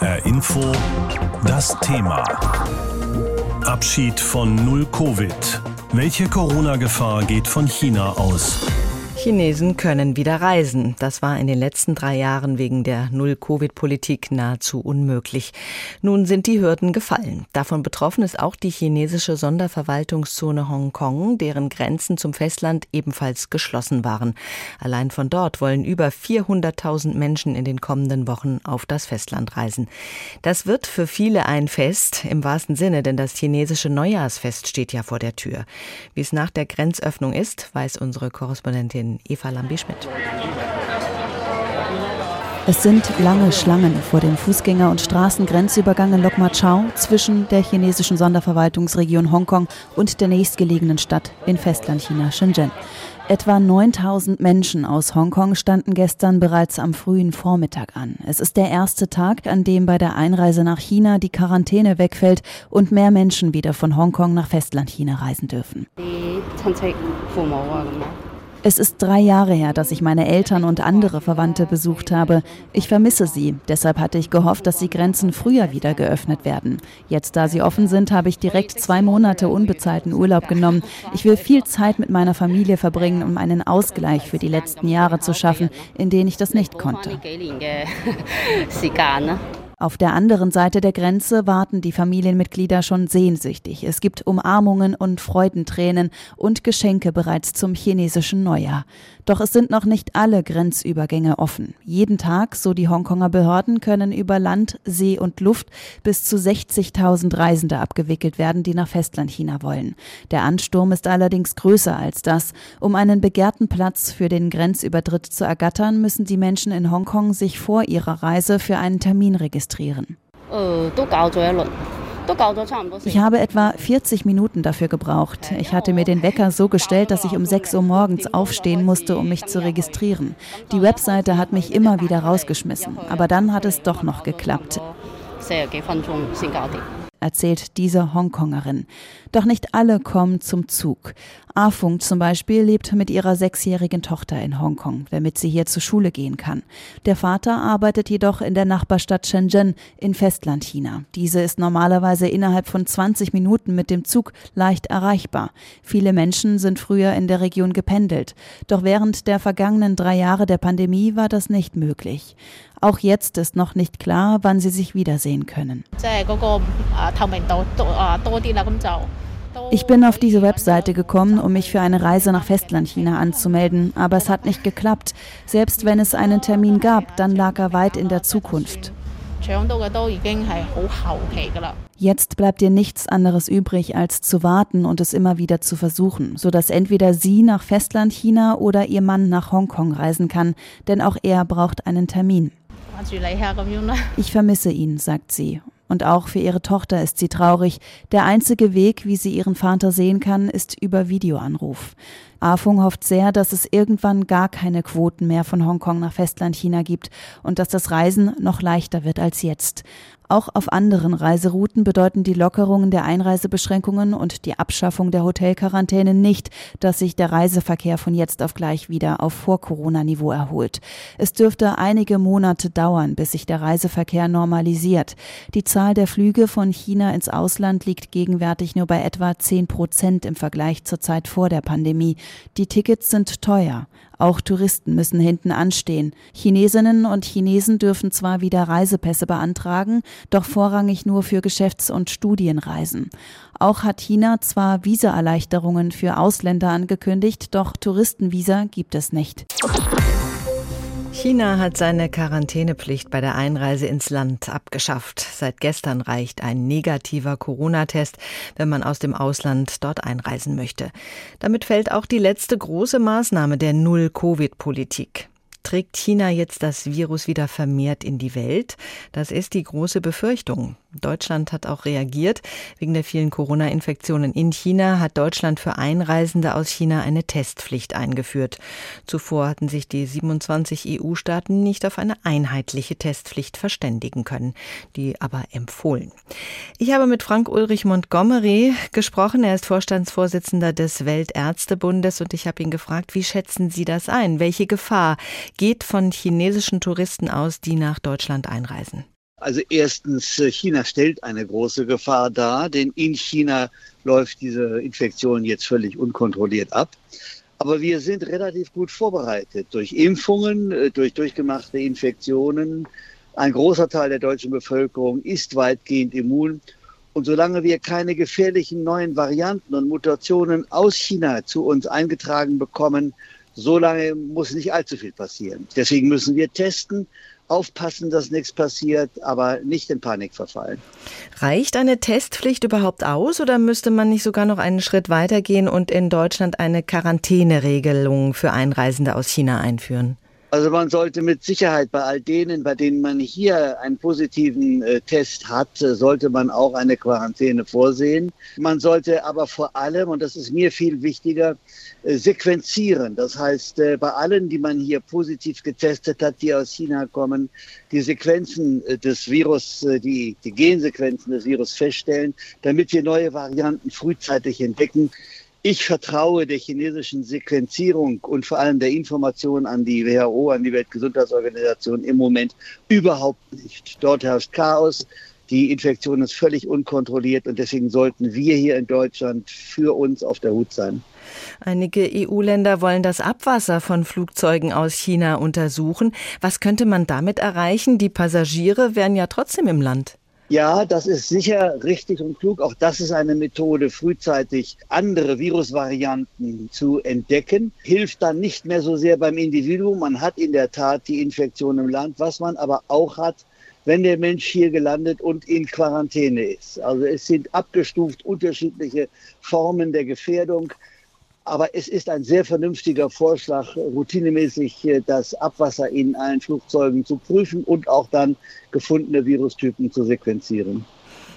HR Info das Thema. Abschied von Null Covid. Welche Corona-Gefahr geht von China aus? Chinesen können wieder reisen. Das war in den letzten drei Jahren wegen der Null-Covid-Politik nahezu unmöglich. Nun sind die Hürden gefallen. Davon betroffen ist auch die chinesische Sonderverwaltungszone Hongkong, deren Grenzen zum Festland ebenfalls geschlossen waren. Allein von dort wollen über 400.000 Menschen in den kommenden Wochen auf das Festland reisen. Das wird für viele ein Fest im wahrsten Sinne, denn das chinesische Neujahrsfest steht ja vor der Tür. Wie es nach der Grenzöffnung ist, weiß unsere Korrespondentin Eva Lambi-Schmidt. Es sind lange Schlangen vor dem Fußgänger- und Straßengrenzübergang in Lok Ma Chau zwischen der chinesischen Sonderverwaltungsregion Hongkong und der nächstgelegenen Stadt in Festlandchina Shenzhen. Etwa 9000 Menschen aus Hongkong standen gestern bereits am frühen Vormittag an. Es ist der erste Tag, an dem bei der Einreise nach China die Quarantäne wegfällt und mehr Menschen wieder von Hongkong nach Festlandchina reisen dürfen. Es ist drei Jahre her, dass ich meine Eltern und andere Verwandte besucht habe. Ich vermisse sie. Deshalb hatte ich gehofft, dass die Grenzen früher wieder geöffnet werden. Jetzt, da sie offen sind, habe ich direkt zwei Monate unbezahlten Urlaub genommen. Ich will viel Zeit mit meiner Familie verbringen, um einen Ausgleich für die letzten Jahre zu schaffen, in denen ich das nicht konnte. Auf der anderen Seite der Grenze warten die Familienmitglieder schon sehnsüchtig. Es gibt Umarmungen und Freudentränen und Geschenke bereits zum chinesischen Neujahr. Doch es sind noch nicht alle Grenzübergänge offen. Jeden Tag, so die Hongkonger Behörden, können über Land, See und Luft bis zu 60.000 Reisende abgewickelt werden, die nach Festlandchina wollen. Der Ansturm ist allerdings größer als das. Um einen begehrten Platz für den Grenzübertritt zu ergattern, müssen die Menschen in Hongkong sich vor ihrer Reise für einen Termin registrieren registrieren. Ich habe etwa 40 Minuten dafür gebraucht. Ich hatte mir den Wecker so gestellt, dass ich um 6 Uhr morgens aufstehen musste, um mich zu registrieren. Die Webseite hat mich immer wieder rausgeschmissen, aber dann hat es doch noch geklappt erzählt diese Hongkongerin. Doch nicht alle kommen zum Zug. Afung zum Beispiel lebt mit ihrer sechsjährigen Tochter in Hongkong, damit sie hier zur Schule gehen kann. Der Vater arbeitet jedoch in der Nachbarstadt Shenzhen in Festlandchina. Diese ist normalerweise innerhalb von 20 Minuten mit dem Zug leicht erreichbar. Viele Menschen sind früher in der Region gependelt. Doch während der vergangenen drei Jahre der Pandemie war das nicht möglich. Auch jetzt ist noch nicht klar, wann sie sich wiedersehen können. Ich bin auf diese Webseite gekommen, um mich für eine Reise nach Festlandchina anzumelden, aber es hat nicht geklappt. Selbst wenn es einen Termin gab, dann lag er weit in der Zukunft. Jetzt bleibt dir nichts anderes übrig, als zu warten und es immer wieder zu versuchen, sodass entweder sie nach Festlandchina oder ihr Mann nach Hongkong reisen kann, denn auch er braucht einen Termin. Ich vermisse ihn, sagt sie. Und auch für ihre Tochter ist sie traurig. Der einzige Weg, wie sie ihren Vater sehen kann, ist über Videoanruf. Afung hofft sehr, dass es irgendwann gar keine Quoten mehr von Hongkong nach Festlandchina gibt und dass das Reisen noch leichter wird als jetzt. Auch auf anderen Reiserouten bedeuten die Lockerungen der Einreisebeschränkungen und die Abschaffung der Hotelquarantäne nicht, dass sich der Reiseverkehr von jetzt auf gleich wieder auf Vor-Corona-Niveau erholt. Es dürfte einige Monate dauern, bis sich der Reiseverkehr normalisiert. Die Zahl der Flüge von China ins Ausland liegt gegenwärtig nur bei etwa 10 Prozent im Vergleich zur Zeit vor der Pandemie. Die Tickets sind teuer. Auch Touristen müssen hinten anstehen. Chinesinnen und Chinesen dürfen zwar wieder Reisepässe beantragen, doch vorrangig nur für Geschäfts- und Studienreisen. Auch hat China zwar Visaerleichterungen für Ausländer angekündigt, doch Touristenvisa gibt es nicht. China hat seine Quarantänepflicht bei der Einreise ins Land abgeschafft. Seit gestern reicht ein negativer Corona-Test, wenn man aus dem Ausland dort einreisen möchte. Damit fällt auch die letzte große Maßnahme der Null-Covid-Politik. Trägt China jetzt das Virus wieder vermehrt in die Welt? Das ist die große Befürchtung. Deutschland hat auch reagiert. Wegen der vielen Corona-Infektionen in China hat Deutschland für Einreisende aus China eine Testpflicht eingeführt. Zuvor hatten sich die 27 EU-Staaten nicht auf eine einheitliche Testpflicht verständigen können, die aber empfohlen. Ich habe mit Frank Ulrich Montgomery gesprochen. Er ist Vorstandsvorsitzender des Weltärztebundes und ich habe ihn gefragt, wie schätzen Sie das ein? Welche Gefahr geht von chinesischen Touristen aus, die nach Deutschland einreisen? Also erstens, äh, China stellt eine große Gefahr dar, denn in China läuft diese Infektion jetzt völlig unkontrolliert ab. Aber wir sind relativ gut vorbereitet durch Impfungen, äh, durch durchgemachte Infektionen. Ein großer Teil der deutschen Bevölkerung ist weitgehend immun. Und solange wir keine gefährlichen neuen Varianten und Mutationen aus China zu uns eingetragen bekommen, solange muss nicht allzu viel passieren. Deswegen müssen wir testen, aufpassen, dass nichts passiert, aber nicht in Panik verfallen. Reicht eine Testpflicht überhaupt aus oder müsste man nicht sogar noch einen Schritt weitergehen und in Deutschland eine Quarantäneregelung für Einreisende aus China einführen? Also man sollte mit Sicherheit bei all denen, bei denen man hier einen positiven äh, Test hat, äh, sollte man auch eine Quarantäne vorsehen. Man sollte aber vor allem, und das ist mir viel wichtiger, äh, sequenzieren. Das heißt, äh, bei allen, die man hier positiv getestet hat, die aus China kommen, die Sequenzen äh, des Virus, äh, die, die Gensequenzen des Virus feststellen, damit wir neue Varianten frühzeitig entdecken. Ich vertraue der chinesischen Sequenzierung und vor allem der Information an die WHO, an die Weltgesundheitsorganisation im Moment überhaupt nicht. Dort herrscht Chaos. Die Infektion ist völlig unkontrolliert und deswegen sollten wir hier in Deutschland für uns auf der Hut sein. Einige EU-Länder wollen das Abwasser von Flugzeugen aus China untersuchen. Was könnte man damit erreichen? Die Passagiere wären ja trotzdem im Land. Ja, das ist sicher richtig und klug. Auch das ist eine Methode, frühzeitig andere Virusvarianten zu entdecken. Hilft dann nicht mehr so sehr beim Individuum. Man hat in der Tat die Infektion im Land. Was man aber auch hat, wenn der Mensch hier gelandet und in Quarantäne ist. Also es sind abgestuft unterschiedliche Formen der Gefährdung. Aber es ist ein sehr vernünftiger Vorschlag, routinemäßig äh, das Abwasser in allen Flugzeugen zu prüfen und auch dann gefundene Virustypen zu sequenzieren.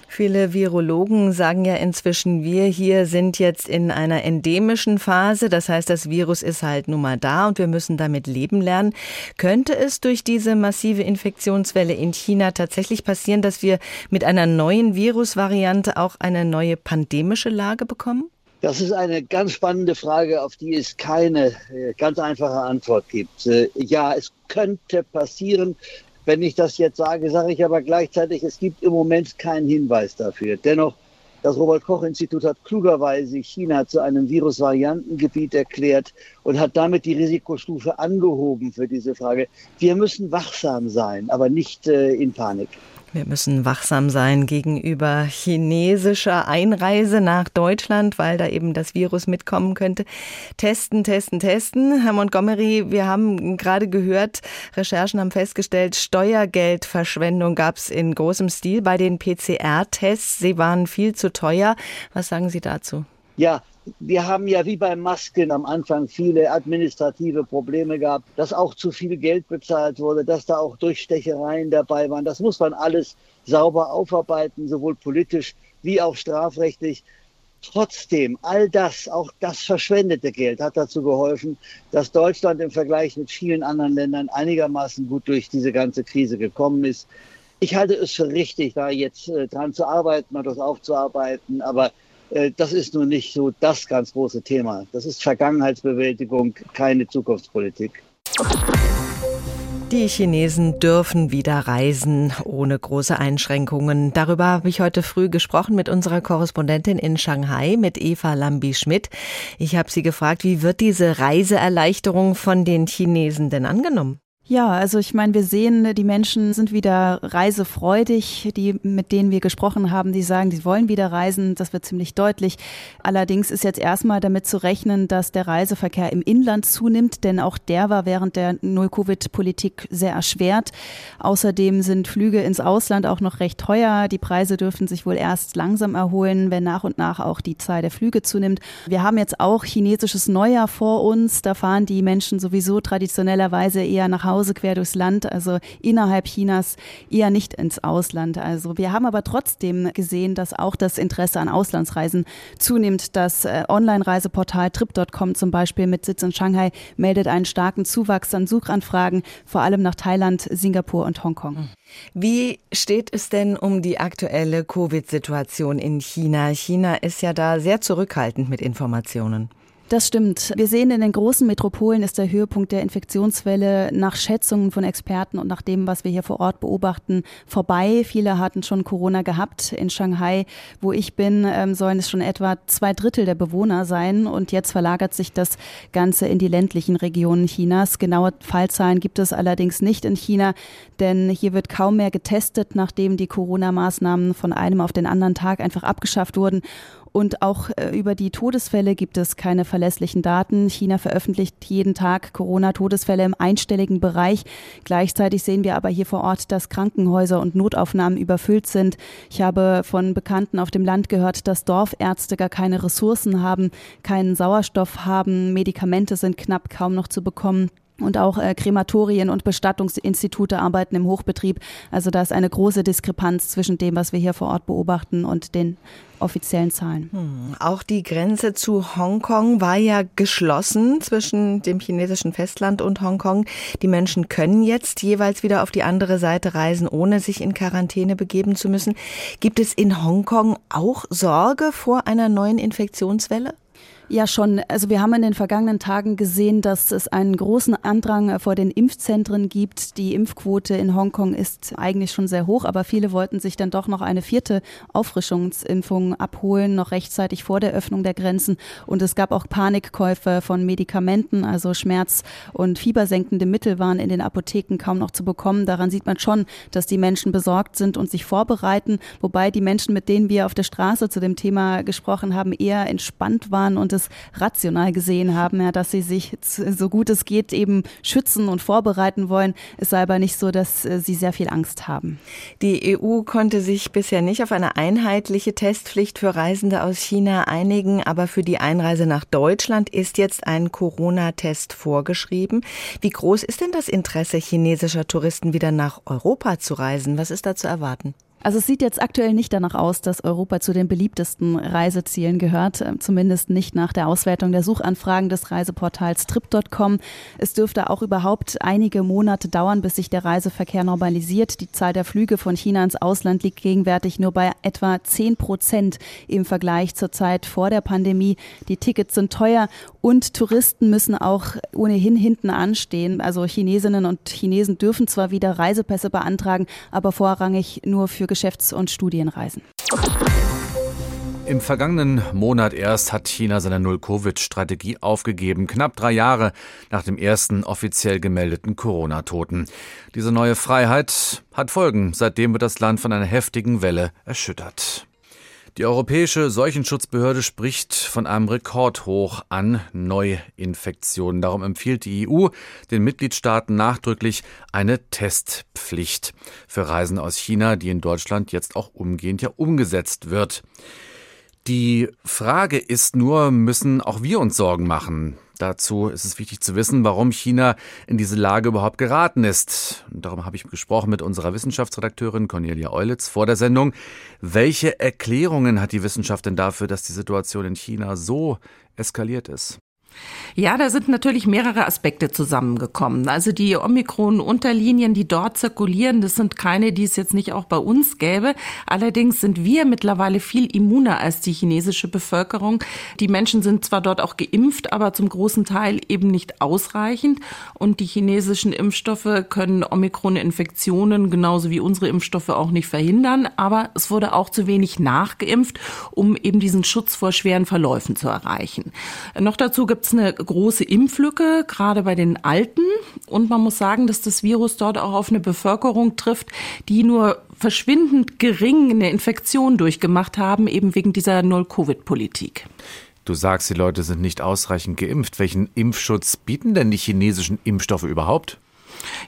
Viele Virologen sagen ja inzwischen, wir hier sind jetzt in einer endemischen Phase. Das heißt, das Virus ist halt nun mal da und wir müssen damit leben lernen. Könnte es durch diese massive Infektionswelle in China tatsächlich passieren, dass wir mit einer neuen Virusvariante auch eine neue pandemische Lage bekommen? Das ist eine ganz spannende Frage, auf die es keine äh, ganz einfache Antwort gibt. Äh, ja, es könnte passieren. Wenn ich das jetzt sage, sage ich aber gleichzeitig, es gibt im Moment keinen Hinweis dafür. Dennoch, das Robert-Koch-Institut hat klugerweise China zu einem Virusvariantengebiet erklärt und hat damit die Risikostufe angehoben für diese Frage. Wir müssen wachsam sein, aber nicht äh, in Panik. Wir müssen wachsam sein gegenüber chinesischer Einreise nach Deutschland, weil da eben das Virus mitkommen könnte. Testen, testen, testen. Herr Montgomery, wir haben gerade gehört, Recherchen haben festgestellt, Steuergeldverschwendung gab es in großem Stil bei den PCR-Tests. Sie waren viel zu teuer. Was sagen Sie dazu? Ja, wir haben ja wie bei Masken am Anfang viele administrative Probleme gehabt, dass auch zu viel Geld bezahlt wurde, dass da auch Durchstechereien dabei waren. Das muss man alles sauber aufarbeiten, sowohl politisch wie auch strafrechtlich. Trotzdem, all das, auch das verschwendete Geld hat dazu geholfen, dass Deutschland im Vergleich mit vielen anderen Ländern einigermaßen gut durch diese ganze Krise gekommen ist. Ich halte es für richtig, da jetzt äh, dran zu arbeiten und das aufzuarbeiten. Aber das ist nun nicht so das ganz große Thema. Das ist Vergangenheitsbewältigung, keine Zukunftspolitik. Die Chinesen dürfen wieder reisen ohne große Einschränkungen. Darüber habe ich heute früh gesprochen mit unserer Korrespondentin in Shanghai, mit Eva Lambi-Schmidt. Ich habe sie gefragt, wie wird diese Reiseerleichterung von den Chinesen denn angenommen? Ja, also ich meine, wir sehen, die Menschen sind wieder reisefreudig, die, mit denen wir gesprochen haben, die sagen, sie wollen wieder reisen. Das wird ziemlich deutlich. Allerdings ist jetzt erstmal damit zu rechnen, dass der Reiseverkehr im Inland zunimmt, denn auch der war während der Null-Covid-Politik sehr erschwert. Außerdem sind Flüge ins Ausland auch noch recht teuer. Die Preise dürfen sich wohl erst langsam erholen, wenn nach und nach auch die Zahl der Flüge zunimmt. Wir haben jetzt auch chinesisches Neujahr vor uns. Da fahren die Menschen sowieso traditionellerweise eher nach Hause Hause quer durchs Land, also innerhalb Chinas, eher nicht ins Ausland. Also wir haben aber trotzdem gesehen, dass auch das Interesse an Auslandsreisen zunimmt. Das äh, Online-Reiseportal Trip.com zum Beispiel mit Sitz in Shanghai meldet einen starken Zuwachs an Suchanfragen, vor allem nach Thailand, Singapur und Hongkong. Wie steht es denn um die aktuelle Covid-Situation in China? China ist ja da sehr zurückhaltend mit Informationen. Das stimmt. Wir sehen, in den großen Metropolen ist der Höhepunkt der Infektionswelle nach Schätzungen von Experten und nach dem, was wir hier vor Ort beobachten, vorbei. Viele hatten schon Corona gehabt. In Shanghai, wo ich bin, ähm, sollen es schon etwa zwei Drittel der Bewohner sein. Und jetzt verlagert sich das Ganze in die ländlichen Regionen Chinas. Genaue Fallzahlen gibt es allerdings nicht in China, denn hier wird kaum mehr getestet, nachdem die Corona-Maßnahmen von einem auf den anderen Tag einfach abgeschafft wurden. Und auch äh, über die Todesfälle gibt es keine verlässlichen Daten. China veröffentlicht jeden Tag Corona-Todesfälle im einstelligen Bereich. Gleichzeitig sehen wir aber hier vor Ort, dass Krankenhäuser und Notaufnahmen überfüllt sind. Ich habe von Bekannten auf dem Land gehört, dass Dorfärzte gar keine Ressourcen haben, keinen Sauerstoff haben, Medikamente sind knapp kaum noch zu bekommen. Und auch äh, Krematorien und Bestattungsinstitute arbeiten im Hochbetrieb. Also da ist eine große Diskrepanz zwischen dem, was wir hier vor Ort beobachten und den offiziellen Zahlen. Hm. Auch die Grenze zu Hongkong war ja geschlossen zwischen dem chinesischen Festland und Hongkong. Die Menschen können jetzt jeweils wieder auf die andere Seite reisen, ohne sich in Quarantäne begeben zu müssen. Gibt es in Hongkong auch Sorge vor einer neuen Infektionswelle? Ja, schon. Also wir haben in den vergangenen Tagen gesehen, dass es einen großen Andrang vor den Impfzentren gibt. Die Impfquote in Hongkong ist eigentlich schon sehr hoch, aber viele wollten sich dann doch noch eine vierte Auffrischungsimpfung abholen, noch rechtzeitig vor der Öffnung der Grenzen. Und es gab auch Panikkäufe von Medikamenten, also Schmerz- und fiebersenkende Mittel waren in den Apotheken kaum noch zu bekommen. Daran sieht man schon, dass die Menschen besorgt sind und sich vorbereiten, wobei die Menschen, mit denen wir auf der Straße zu dem Thema gesprochen haben, eher entspannt waren und es rational gesehen haben, ja, dass sie sich so gut es geht eben schützen und vorbereiten wollen. Es sei aber nicht so, dass äh, sie sehr viel Angst haben. Die EU konnte sich bisher nicht auf eine einheitliche Testpflicht für Reisende aus China einigen, aber für die Einreise nach Deutschland ist jetzt ein Corona-Test vorgeschrieben. Wie groß ist denn das Interesse chinesischer Touristen wieder nach Europa zu reisen? Was ist da zu erwarten? Also es sieht jetzt aktuell nicht danach aus, dass Europa zu den beliebtesten Reisezielen gehört, äh, zumindest nicht nach der Auswertung der Suchanfragen des Reiseportals trip.com. Es dürfte auch überhaupt einige Monate dauern, bis sich der Reiseverkehr normalisiert. Die Zahl der Flüge von China ins Ausland liegt gegenwärtig nur bei etwa 10 Prozent im Vergleich zur Zeit vor der Pandemie. Die Tickets sind teuer und Touristen müssen auch ohnehin hinten anstehen. Also Chinesinnen und Chinesen dürfen zwar wieder Reisepässe beantragen, aber vorrangig nur für Geschäfts- und Studienreisen. Im vergangenen Monat erst hat China seine Null-Covid-Strategie aufgegeben, knapp drei Jahre nach dem ersten offiziell gemeldeten Corona-Toten. Diese neue Freiheit hat Folgen. Seitdem wird das Land von einer heftigen Welle erschüttert. Die Europäische Seuchenschutzbehörde spricht von einem Rekordhoch an Neuinfektionen. Darum empfiehlt die EU den Mitgliedstaaten nachdrücklich eine Testpflicht für Reisen aus China, die in Deutschland jetzt auch umgehend ja umgesetzt wird. Die Frage ist nur, müssen auch wir uns Sorgen machen? Dazu ist es wichtig zu wissen, warum China in diese Lage überhaupt geraten ist. Und darum habe ich gesprochen mit unserer Wissenschaftsredakteurin Cornelia Eulitz vor der Sendung. Welche Erklärungen hat die Wissenschaft denn dafür, dass die Situation in China so eskaliert ist? Ja, da sind natürlich mehrere Aspekte zusammengekommen. Also die Omikron-Unterlinien, die dort zirkulieren, das sind keine, die es jetzt nicht auch bei uns gäbe. Allerdings sind wir mittlerweile viel immuner als die chinesische Bevölkerung. Die Menschen sind zwar dort auch geimpft, aber zum großen Teil eben nicht ausreichend. Und die chinesischen Impfstoffe können Omikron-Infektionen genauso wie unsere Impfstoffe auch nicht verhindern. Aber es wurde auch zu wenig nachgeimpft, um eben diesen Schutz vor schweren Verläufen zu erreichen. Noch dazu gibt es eine große Impflücke, gerade bei den Alten. Und man muss sagen, dass das Virus dort auch auf eine Bevölkerung trifft, die nur verschwindend gering eine Infektion durchgemacht haben, eben wegen dieser Null-Covid-Politik. Du sagst, die Leute sind nicht ausreichend geimpft. Welchen Impfschutz bieten denn die chinesischen Impfstoffe überhaupt?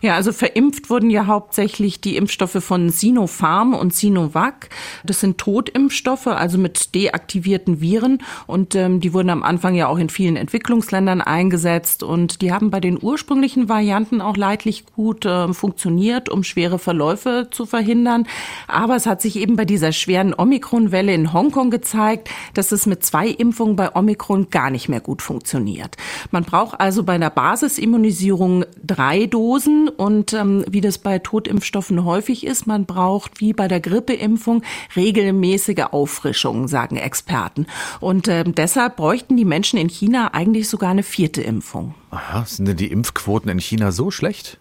Ja, also verimpft wurden ja hauptsächlich die Impfstoffe von Sinopharm und Sinovac. Das sind Totimpfstoffe, also mit deaktivierten Viren. Und ähm, die wurden am Anfang ja auch in vielen Entwicklungsländern eingesetzt. Und die haben bei den ursprünglichen Varianten auch leidlich gut äh, funktioniert, um schwere Verläufe zu verhindern. Aber es hat sich eben bei dieser schweren Omikron-Welle in Hongkong gezeigt, dass es mit zwei Impfungen bei Omikron gar nicht mehr gut funktioniert. Man braucht also bei einer Basisimmunisierung drei Dosen Dosen und ähm, wie das bei Totimpfstoffen häufig ist, man braucht wie bei der Grippeimpfung regelmäßige Auffrischungen, sagen Experten. Und äh, deshalb bräuchten die Menschen in China eigentlich sogar eine vierte Impfung. Aha, sind denn die Impfquoten in China so schlecht?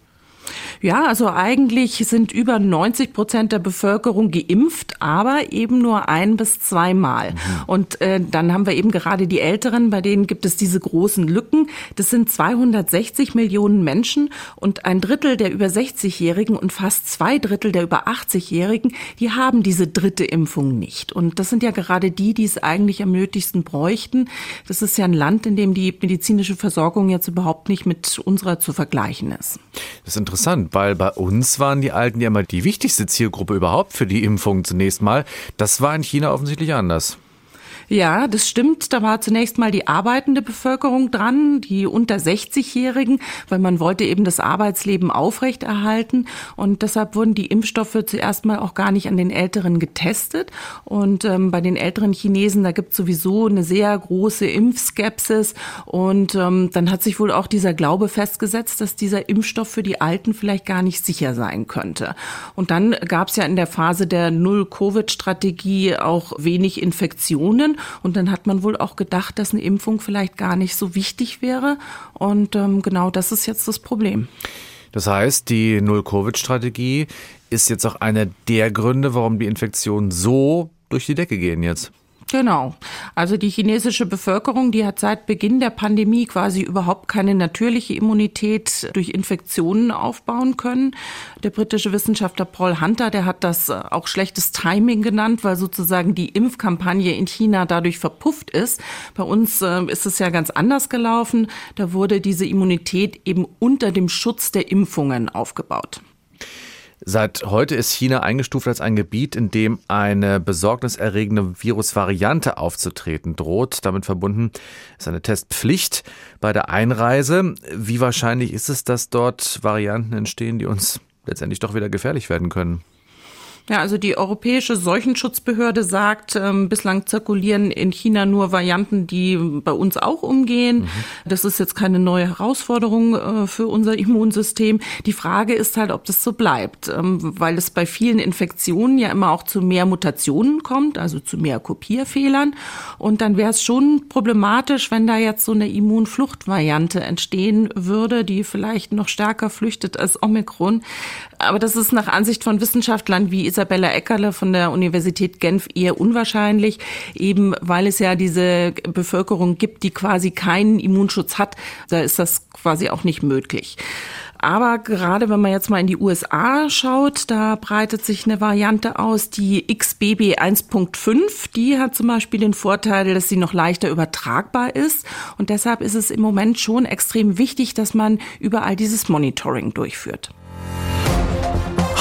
Ja, also eigentlich sind über 90 Prozent der Bevölkerung geimpft, aber eben nur ein bis zweimal. Mhm. Und äh, dann haben wir eben gerade die Älteren, bei denen gibt es diese großen Lücken. Das sind 260 Millionen Menschen und ein Drittel der über 60-Jährigen und fast zwei Drittel der über 80-Jährigen, die haben diese dritte Impfung nicht. Und das sind ja gerade die, die es eigentlich am nötigsten bräuchten. Das ist ja ein Land, in dem die medizinische Versorgung jetzt überhaupt nicht mit unserer zu vergleichen ist. Das ist interessant, weil bei uns waren die Alten ja immer die wichtigste Zielgruppe überhaupt für die Impfung zunächst mal. Das war in China offensichtlich anders. Ja, das stimmt. Da war zunächst mal die arbeitende Bevölkerung dran, die unter 60-Jährigen, weil man wollte eben das Arbeitsleben aufrechterhalten. Und deshalb wurden die Impfstoffe zuerst mal auch gar nicht an den Älteren getestet. Und ähm, bei den älteren Chinesen, da gibt es sowieso eine sehr große Impfskepsis. Und ähm, dann hat sich wohl auch dieser Glaube festgesetzt, dass dieser Impfstoff für die Alten vielleicht gar nicht sicher sein könnte. Und dann gab es ja in der Phase der Null-Covid-Strategie auch wenig Infektionen. Und dann hat man wohl auch gedacht, dass eine Impfung vielleicht gar nicht so wichtig wäre. Und ähm, genau das ist jetzt das Problem. Das heißt, die Null-Covid-Strategie ist jetzt auch einer der Gründe, warum die Infektionen so durch die Decke gehen jetzt. Genau. Also die chinesische Bevölkerung, die hat seit Beginn der Pandemie quasi überhaupt keine natürliche Immunität durch Infektionen aufbauen können. Der britische Wissenschaftler Paul Hunter, der hat das auch schlechtes Timing genannt, weil sozusagen die Impfkampagne in China dadurch verpufft ist. Bei uns äh, ist es ja ganz anders gelaufen. Da wurde diese Immunität eben unter dem Schutz der Impfungen aufgebaut. Seit heute ist China eingestuft als ein Gebiet, in dem eine besorgniserregende Virusvariante aufzutreten droht. Damit verbunden ist eine Testpflicht bei der Einreise. Wie wahrscheinlich ist es, dass dort Varianten entstehen, die uns letztendlich doch wieder gefährlich werden können? Ja, also die Europäische Seuchenschutzbehörde sagt, ähm, bislang zirkulieren in China nur Varianten, die bei uns auch umgehen. Mhm. Das ist jetzt keine neue Herausforderung äh, für unser Immunsystem. Die Frage ist halt, ob das so bleibt, ähm, weil es bei vielen Infektionen ja immer auch zu mehr Mutationen kommt, also zu mehr Kopierfehlern. Und dann wäre es schon problematisch, wenn da jetzt so eine Immunfluchtvariante entstehen würde, die vielleicht noch stärker flüchtet als Omikron. Aber das ist nach Ansicht von Wissenschaftlern wie Isabella Eckerle von der Universität Genf eher unwahrscheinlich, eben weil es ja diese Bevölkerung gibt, die quasi keinen Immunschutz hat. Da ist das quasi auch nicht möglich. Aber gerade wenn man jetzt mal in die USA schaut, da breitet sich eine Variante aus, die XBB 1.5. Die hat zum Beispiel den Vorteil, dass sie noch leichter übertragbar ist. Und deshalb ist es im Moment schon extrem wichtig, dass man überall dieses Monitoring durchführt.